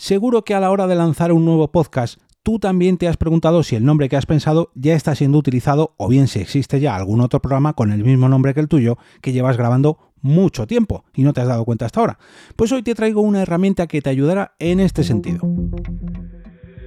Seguro que a la hora de lanzar un nuevo podcast, tú también te has preguntado si el nombre que has pensado ya está siendo utilizado o bien si existe ya algún otro programa con el mismo nombre que el tuyo que llevas grabando mucho tiempo y no te has dado cuenta hasta ahora. Pues hoy te traigo una herramienta que te ayudará en este sentido.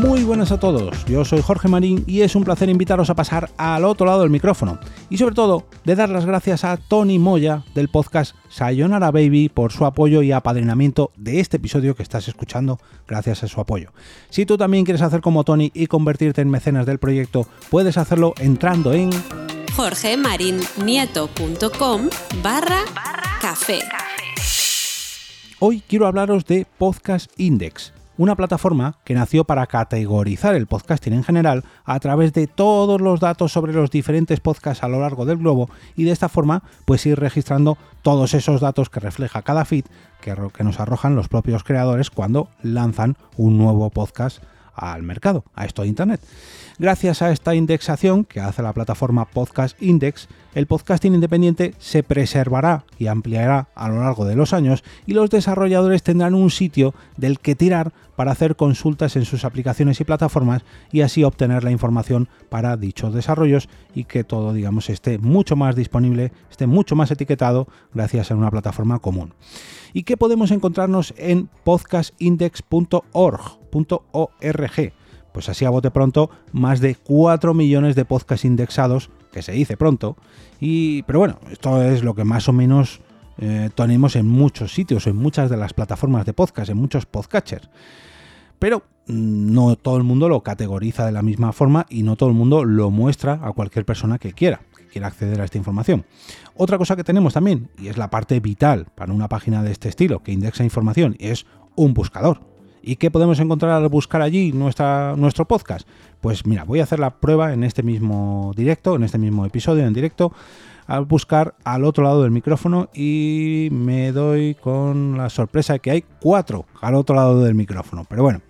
Muy buenas a todos, yo soy Jorge Marín y es un placer invitaros a pasar al otro lado del micrófono y sobre todo de dar las gracias a Tony Moya del podcast Sayonara Baby por su apoyo y apadrinamiento de este episodio que estás escuchando gracias a su apoyo. Si tú también quieres hacer como Tony y convertirte en mecenas del proyecto, puedes hacerlo entrando en jorgemarinieto.com barra café. Hoy quiero hablaros de Podcast Index una plataforma que nació para categorizar el podcasting en general a través de todos los datos sobre los diferentes podcasts a lo largo del globo y de esta forma pues ir registrando todos esos datos que refleja cada feed que, que nos arrojan los propios creadores cuando lanzan un nuevo podcast al mercado, a esto de Internet. Gracias a esta indexación que hace la plataforma Podcast Index, el podcasting independiente se preservará y ampliará a lo largo de los años y los desarrolladores tendrán un sitio del que tirar para hacer consultas en sus aplicaciones y plataformas y así obtener la información para dichos desarrollos y que todo, digamos, esté mucho más disponible, esté mucho más etiquetado gracias a una plataforma común. ¿Y qué podemos encontrarnos en podcastindex.org? .org. Pues así a bote pronto, más de 4 millones de podcasts indexados, que se dice pronto, y, pero bueno, esto es lo que más o menos eh, tenemos en muchos sitios, en muchas de las plataformas de podcast, en muchos podcatchers. Pero no todo el mundo lo categoriza de la misma forma y no todo el mundo lo muestra a cualquier persona que quiera, que quiera acceder a esta información. Otra cosa que tenemos también, y es la parte vital para una página de este estilo que indexa información, es un buscador. ¿Y qué podemos encontrar al buscar allí nuestra, nuestro podcast? Pues mira, voy a hacer la prueba en este mismo directo, en este mismo episodio en directo, al buscar al otro lado del micrófono y me doy con la sorpresa de que hay cuatro al otro lado del micrófono. Pero bueno,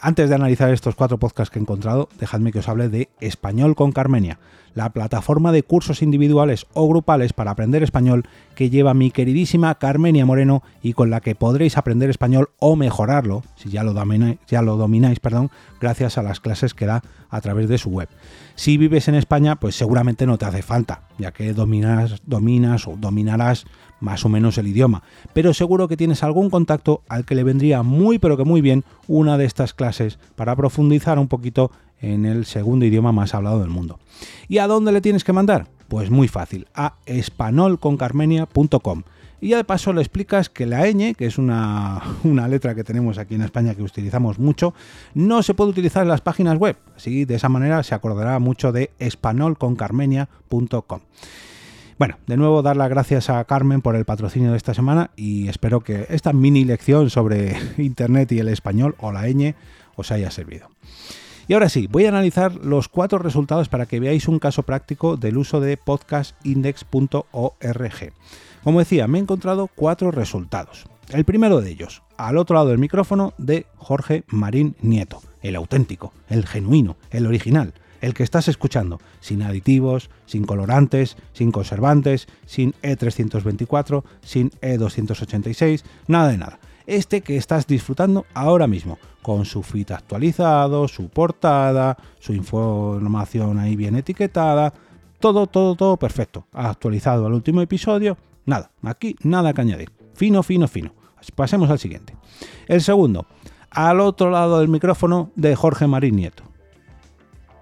antes de analizar estos cuatro podcasts que he encontrado, dejadme que os hable de Español con Carmenia, la plataforma de cursos individuales o grupales para aprender español que lleva mi queridísima Carmenia Moreno y con la que podréis aprender español o mejorarlo, si ya lo domináis, ya lo domináis perdón, gracias a las clases que da a través de su web. Si vives en España, pues seguramente no te hace falta, ya que dominas, dominas o dominarás más o menos el idioma, pero seguro que tienes algún contacto al que le vendría muy pero que muy bien una de estas clases para profundizar un poquito en el segundo idioma más hablado del mundo. ¿Y a dónde le tienes que mandar? Pues muy fácil, a espanolconcarmenia.com. Y ya de paso le explicas que la ñ, que es una, una, letra que tenemos aquí en España que utilizamos mucho, no se puede utilizar en las páginas web. Así de esa manera se acordará mucho de espanolconcarmenia.com. Bueno, de nuevo dar las gracias a Carmen por el patrocinio de esta semana y espero que esta mini lección sobre Internet y el español o la ñ os haya servido. Y ahora sí, voy a analizar los cuatro resultados para que veáis un caso práctico del uso de podcastindex.org. Como decía, me he encontrado cuatro resultados. El primero de ellos, al otro lado del micrófono de Jorge Marín Nieto, el auténtico, el genuino, el original, el que estás escuchando, sin aditivos, sin colorantes, sin conservantes, sin E324, sin E286, nada de nada. Este que estás disfrutando ahora mismo, con su feed actualizado, su portada, su información ahí bien etiquetada, todo, todo, todo perfecto. Actualizado al último episodio, nada, aquí nada que añadir. Fino, fino, fino. Pasemos al siguiente. El segundo, al otro lado del micrófono de Jorge Marín Nieto.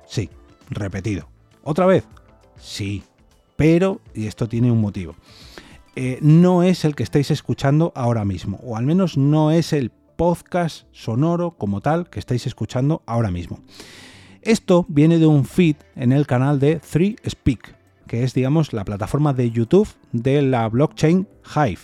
Sí, repetido. ¿Otra vez? Sí, pero, y esto tiene un motivo, eh, no es el que estáis escuchando ahora mismo, o al menos no es el podcast sonoro como tal que estáis escuchando ahora mismo. Esto viene de un feed en el canal de 3Speak, que es, digamos, la plataforma de YouTube de la blockchain Hive.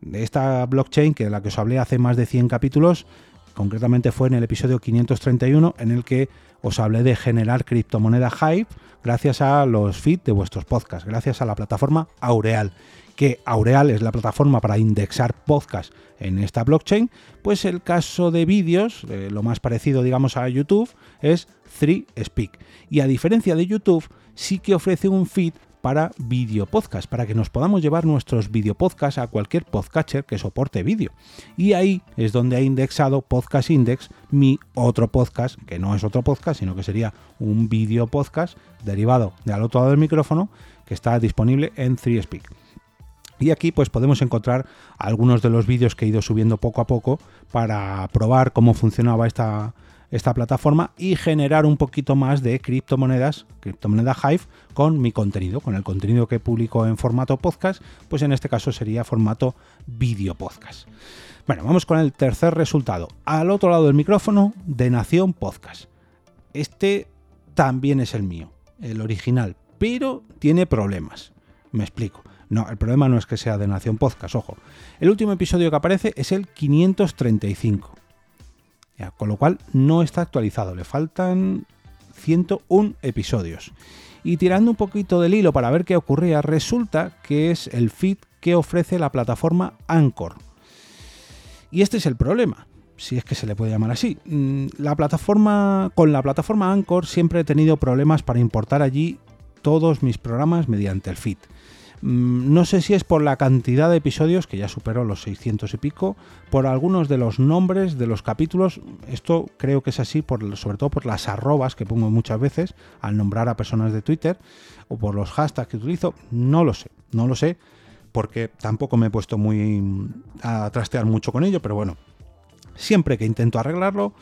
De esta blockchain, que de la que os hablé hace más de 100 capítulos, Concretamente fue en el episodio 531 en el que os hablé de generar criptomoneda Hype gracias a los feeds de vuestros podcasts, gracias a la plataforma Aureal que Aureal es la plataforma para indexar podcasts en esta blockchain, pues el caso de vídeos, eh, lo más parecido digamos a YouTube, es 3Speak. Y a diferencia de YouTube, sí que ofrece un feed para video podcast, para que nos podamos llevar nuestros video podcasts a cualquier podcatcher que soporte vídeo. Y ahí es donde ha indexado Podcast Index, mi otro podcast, que no es otro podcast, sino que sería un video podcast derivado de al otro lado del micrófono, que está disponible en 3Speak. Y aquí pues podemos encontrar algunos de los vídeos que he ido subiendo poco a poco para probar cómo funcionaba esta, esta plataforma y generar un poquito más de criptomonedas, criptomoneda Hive, con mi contenido, con el contenido que publico en formato podcast, pues en este caso sería formato vídeo podcast. Bueno, vamos con el tercer resultado. Al otro lado del micrófono, de Nación Podcast. Este también es el mío, el original, pero tiene problemas. Me explico. No, el problema no es que sea de Nación Podcast, ojo. El último episodio que aparece es el 535. Con lo cual no está actualizado, le faltan 101 episodios. Y tirando un poquito del hilo para ver qué ocurría, resulta que es el feed que ofrece la plataforma Anchor. Y este es el problema, si es que se le puede llamar así. Mm, la plataforma, con la plataforma Anchor siempre he tenido problemas para importar allí todos mis programas mediante el feed. Mm, no sé si es por la cantidad de episodios, que ya superó los 600 y pico, por algunos de los nombres de los capítulos. Esto creo que es así, por, sobre todo por las arrobas que pongo muchas veces al nombrar a personas de Twitter o por los hashtags que utilizo. No lo sé, no lo sé, porque tampoco me he puesto muy a trastear mucho con ello, pero bueno, siempre que intento arreglarlo,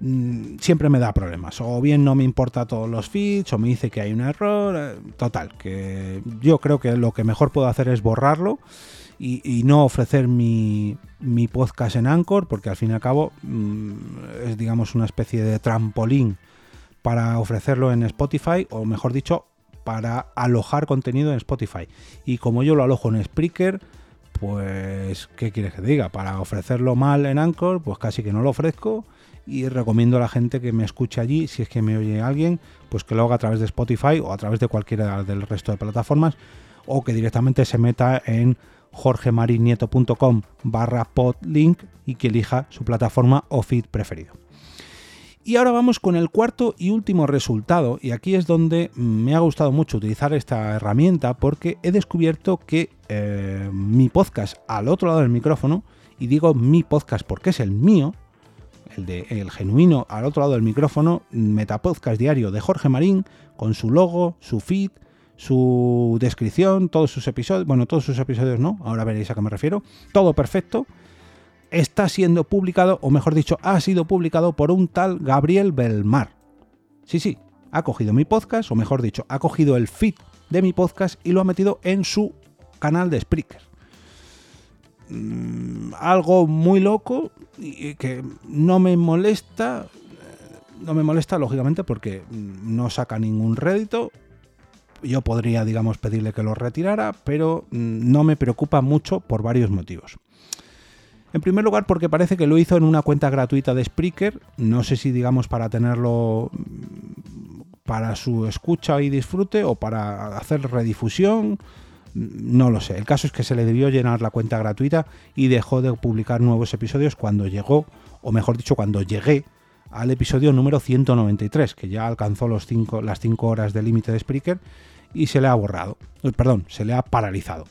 Mm, siempre me da problemas. O bien no me importa todos los feeds, o me dice que hay un error. Eh, total, que yo creo que lo que mejor puedo hacer es borrarlo y, no ofrecer mi, podcast en Anchor, porque al fin y al cabo mm, es, digamos, una especie de trampolín para ofrecerlo en Spotify, o mejor dicho, para alojar contenido en Spotify. Y como yo lo alojo en Spreaker, pues, ¿qué quieres que diga? Para ofrecerlo mal en Anchor, pues casi que no lo ofrezco y recomiendo a la gente que me escuche allí, si es que me oye alguien, pues que lo haga a través de Spotify o a través de cualquiera del resto de plataformas o que directamente se meta en jorgemarinieto.com barra podlink y que elija su plataforma o feed preferido. Y ahora vamos con el cuarto y último resultado, y aquí es donde me ha gustado mucho utilizar esta herramienta porque he descubierto que eh, mi podcast al otro lado del micrófono, y digo mi podcast porque es el mío, el de El Genuino al otro lado del micrófono, Metapodcast Diario de Jorge Marín, con su logo, su feed, su descripción, todos sus episodios, bueno, todos sus episodios no, ahora veréis a qué me refiero, todo perfecto, está siendo publicado, o mejor dicho, ha sido publicado por un tal Gabriel Belmar. Sí, sí, ha cogido mi podcast, o mejor dicho, ha cogido el feed de mi podcast y lo ha metido en su canal de Spreaker. Mm, algo muy loco y que no me molesta, no me molesta lógicamente porque no saca ningún rédito. Yo podría, digamos, pedirle que lo retirara, pero mm, no me preocupa mucho por varios motivos. En primer lugar, porque parece que lo hizo en una cuenta gratuita de Spreaker. No sé si, digamos, para tenerlo mm, para su escucha y disfrute o para hacer redifusión no lo sé. El caso es que se le debió llenar la cuenta gratuita y dejó de publicar nuevos episodios cuando llegó, o mejor dicho, cuando llegué al episodio número 193, que ya alcanzó los cinco, las 5 horas de límite de Spreaker y se le ha borrado. Perdón, se le ha paralizado.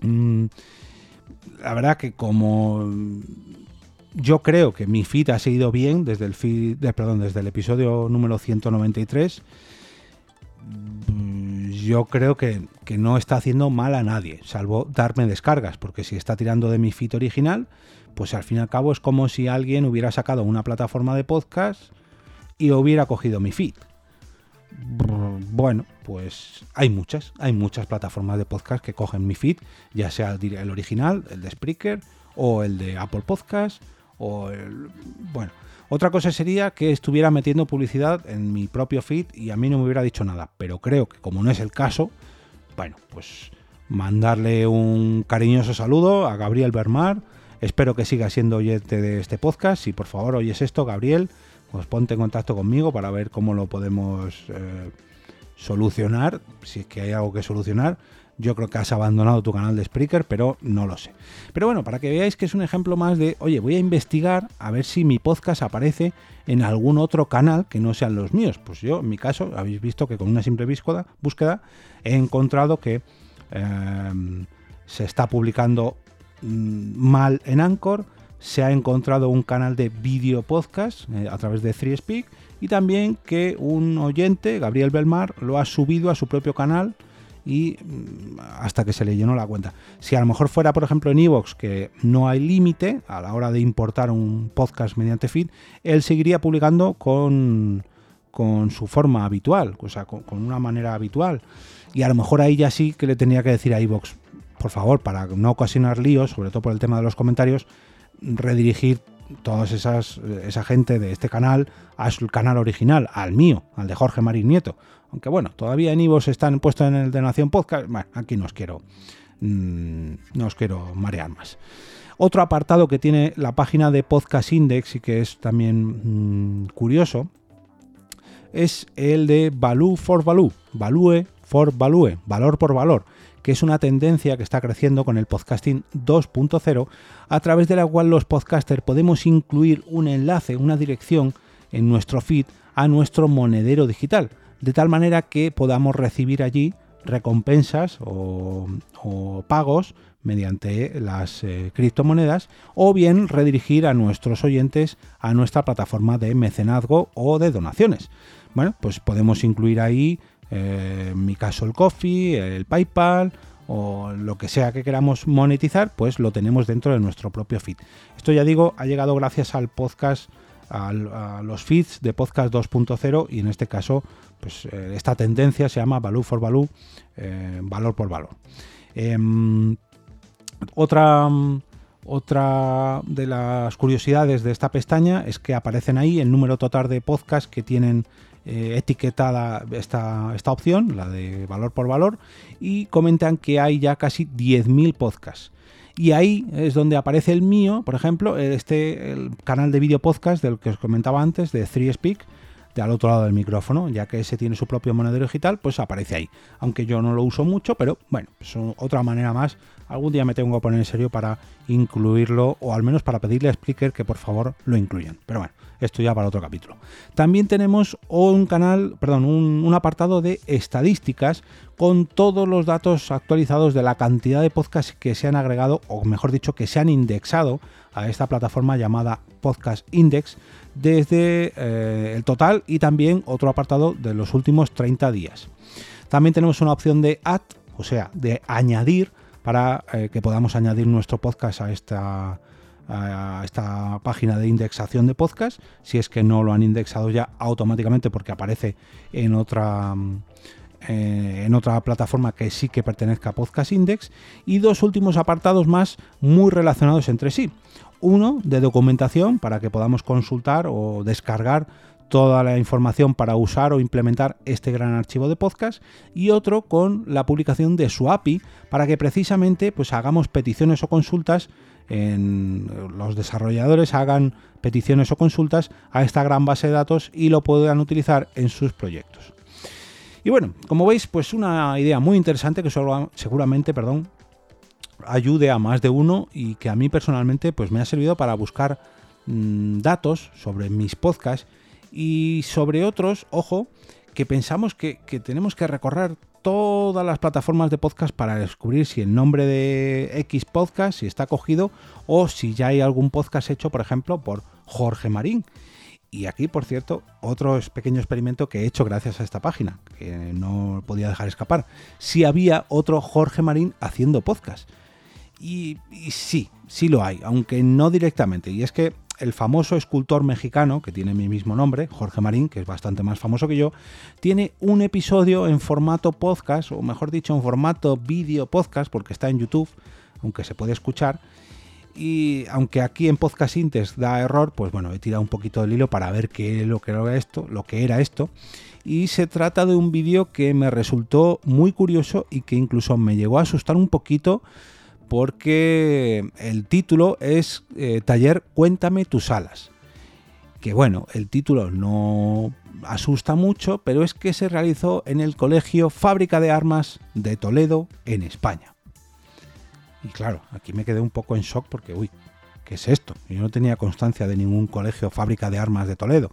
Mm, la verdad que como yo creo que mi feed ha seguido bien desde el feed, perdón, desde el episodio número 193 yo creo que, no está haciendo mal a nadie, salvo darme descargas, porque si está tirando de mi feed original, pues al fin y al cabo es como si alguien hubiera sacado una plataforma de podcast y hubiera cogido mi feed. Bueno, pues hay muchas, hay muchas plataformas de podcast que cogen mi feed, ya sea el original, el de Spreaker, o el de Apple Podcast, o el... Bueno, otra cosa sería que estuviera metiendo publicidad en mi propio feed y a mí no me hubiera dicho nada, pero creo que como no es el caso, bueno, pues mandarle un cariñoso saludo a Gabriel Bermar Espero que sigas siendo oyente de este podcast. Si por favor oyes esto, Gabriel, pues ponte en contacto conmigo para ver cómo lo podemos eh, solucionar, si es que hay algo que solucionar. Yo creo que has abandonado tu canal de Spreaker, pero no lo sé. Pero bueno, para que veáis que es un ejemplo más de, oye, voy a investigar a ver si mi podcast aparece en algún otro canal que no sean los míos. Pues yo, en mi caso, habéis visto que con una simple búsqueda he encontrado que em, se está publicando mm, mal en Anchor, se ha encontrado un canal de vídeo podcast eh, a través de 3Speak y también que un oyente, Gabriel Belmar, lo ha subido a su propio canal y mm, hasta que se le llenó la cuenta. Si a lo mejor fuera, por ejemplo, en Evox, que no hay límite a la hora de importar un podcast mediante feed, él seguiría publicando con, con su forma habitual, o sea, con, una manera habitual. Y a lo mejor ahí ya sí que le tenía que decir a Evox, por favor, para no ocasionar líos, sobre todo por el tema de los comentarios, redirigir toda esas esa gente de este canal a su canal original, al mío, al de Jorge Marín Nieto. Aunque bueno, todavía en Ivos están puestos en el de Nación Podcast. Bueno, aquí no os quiero, mm, no os quiero marear más. Otro apartado que tiene la página de Podcast Index y que es también mm, curioso es el de Value for Value, Value for Value, valor por valor, que es una tendencia que está creciendo con el podcasting 2.0, a través de la cual los podcasters podemos incluir un enlace, una dirección en nuestro feed a nuestro monedero digital de tal manera que podamos recibir allí recompensas o, pagos mediante las eh, criptomonedas o bien redirigir a nuestros oyentes a nuestra plataforma de mecenazgo o de donaciones. Bueno, pues podemos incluir ahí, eh, en mi caso, el Coffee, el PayPal o lo que sea que queramos monetizar, pues lo tenemos dentro de nuestro propio feed. Esto ya digo, ha llegado gracias al podcast a, los feeds de podcast 2.0 y en este caso pues eh, esta tendencia se llama value for value, eh, valor por valor. Em, otra, otra de las curiosidades de esta pestaña es que aparecen ahí el número total de podcasts que tienen eh, etiquetada esta, esta opción, la de valor por valor, y comentan que hay ya casi 10.000 podcasts. Y ahí es donde aparece el mío, por ejemplo, este el canal de vídeo podcast del que os comentaba antes, de 3Speak, de al otro lado del micrófono, ya que ese tiene su propio monedero digital, pues aparece ahí. Aunque yo no lo uso mucho, pero bueno, es otra manera más. Algún día me tengo que poner en serio para incluirlo, o al menos para pedirle a Spreaker que por favor lo incluyan. Pero bueno, esto ya para otro capítulo. También tenemos un canal, perdón, un, apartado de estadísticas con todos los datos actualizados de la cantidad de podcasts que se han agregado, o mejor dicho, que se han indexado a esta plataforma llamada Podcast Index desde eh, el total y también otro apartado de los últimos 30 días. También tenemos una opción de add, o sea, de añadir para eh, que podamos añadir nuestro podcast a esta a esta página de indexación de podcast, si es que no lo han indexado ya automáticamente porque aparece en otra eh, en otra plataforma que sí que pertenezca a Podcast Index. Y dos últimos apartados más muy relacionados entre sí. Uno de documentación para que podamos consultar o descargar toda la información para usar o implementar este gran archivo de podcast. Y otro con la publicación de su API para que precisamente pues hagamos peticiones o consultas en los desarrolladores hagan peticiones o consultas a esta gran base de datos y lo puedan utilizar en sus proyectos. Y bueno, como veis, pues una idea muy interesante que seguramente, perdón, ayude a más de uno y que a mí personalmente pues me ha servido para buscar mm, datos sobre mis podcasts y sobre otros, ojo, que pensamos que, que tenemos que recorrer todas las plataformas de podcast para descubrir si el nombre de X podcast, si está cogido o si ya hay algún podcast hecho, por ejemplo, por Jorge Marín. Y aquí, por cierto, otro pequeño experimento que he hecho gracias a esta página, que no podía dejar escapar. Si había otro Jorge Marín haciendo podcast. Y, y sí, sí lo hay, aunque no directamente. Y es que el famoso escultor mexicano, que tiene mi mismo nombre, Jorge Marín, que es bastante más famoso que yo, tiene un episodio en formato podcast, o mejor dicho, en formato vídeo podcast, porque está en YouTube, aunque se puede escuchar. Y aunque aquí en Podcast Intes da error, pues bueno, he tirado un poquito del hilo para ver qué lo que era esto, lo que era esto. Y se trata de un vídeo que me resultó muy curioso y que incluso me llegó a asustar un poquito porque el título es eh, Taller Cuéntame tus alas. Que bueno, el título no asusta mucho, pero es que se realizó en el Colegio Fábrica de Armas de Toledo, en España. Y claro, aquí me quedé un poco en shock porque, uy, ¿qué es esto? Yo no tenía constancia de ningún colegio Fábrica de Armas de Toledo.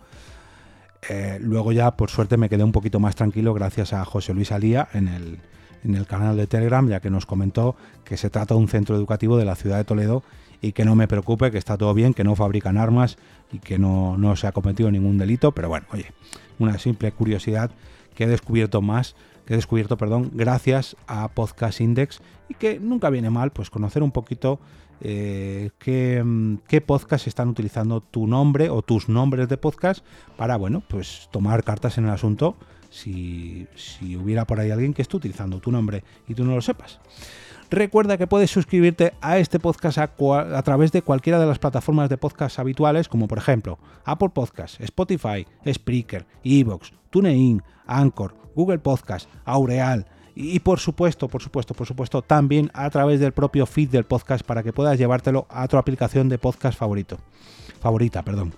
Eh, luego ya, por suerte, me quedé un poquito más tranquilo gracias a José Luis Alía en el, en el canal de Telegram, ya que nos comentó que se trata de un centro educativo de la ciudad de Toledo y que no me preocupe, que está todo bien, que no fabrican armas y que no, no se ha cometido ningún delito, pero bueno, oye, una simple curiosidad que he descubierto más, que he descubierto, perdón, gracias a Podcast Index y que nunca viene mal, pues conocer un poquito eh, qué, qué podcast están utilizando tu nombre o tus nombres de podcast para, bueno, pues tomar cartas en el asunto si, si hubiera por ahí alguien que esté utilizando tu nombre y tú no lo sepas. Recuerda que puedes suscribirte a este podcast a, través de cualquiera de las plataformas de podcast habituales, como por ejemplo Apple Podcast, Spotify, Spreaker, Evox, TuneIn, Anchor, Google Podcast, Aureal. Y por supuesto, por supuesto, por supuesto, también a través del propio feed del podcast para que puedas llevártelo a tu aplicación de podcast favorito. Favorita, perdón.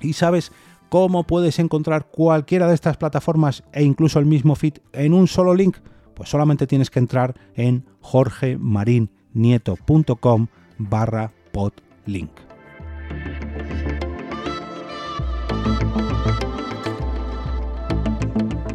Y sabes cómo puedes encontrar cualquiera de estas plataformas e incluso el mismo feed en un solo link pues solamente tienes que entrar en jorgemarinieto.com barra podlink.